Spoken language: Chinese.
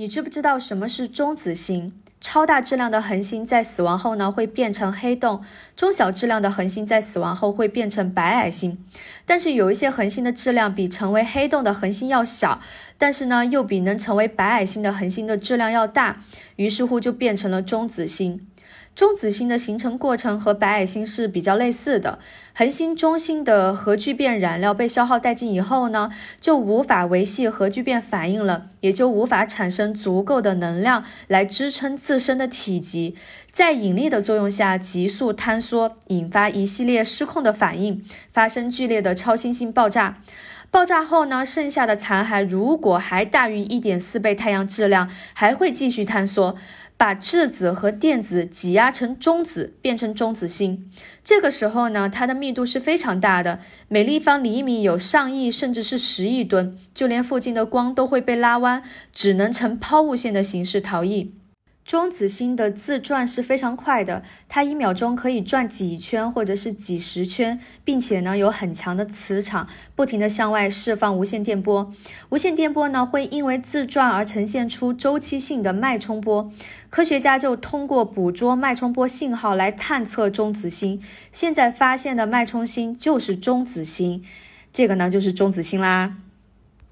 你知不知道什么是中子星？超大质量的恒星在死亡后呢，会变成黑洞；中小质量的恒星在死亡后会变成白矮星。但是有一些恒星的质量比成为黑洞的恒星要小，但是呢，又比能成为白矮星的恒星的质量要大，于是乎就变成了中子星。中子星的形成过程和白矮星是比较类似的。恒星中心的核聚变燃料被消耗殆尽以后呢，就无法维系核聚变反应了，也就无法产生足够的能量来支撑自身的体积，在引力的作用下急速坍缩，引发一系列失控的反应，发生剧烈的超新星爆炸。爆炸后呢，剩下的残骸如果还大于一点四倍太阳质量，还会继续坍缩。把质子和电子挤压成中子，变成中子星。这个时候呢，它的密度是非常大的，每立方厘米有上亿甚至是十亿吨，就连附近的光都会被拉弯，只能呈抛物线的形式逃逸。中子星的自转是非常快的，它一秒钟可以转几圈或者是几十圈，并且呢有很强的磁场，不停的向外释放无线电波。无线电波呢会因为自转而呈现出周期性的脉冲波，科学家就通过捕捉脉冲波信号来探测中子星。现在发现的脉冲星就是中子星，这个呢就是中子星啦。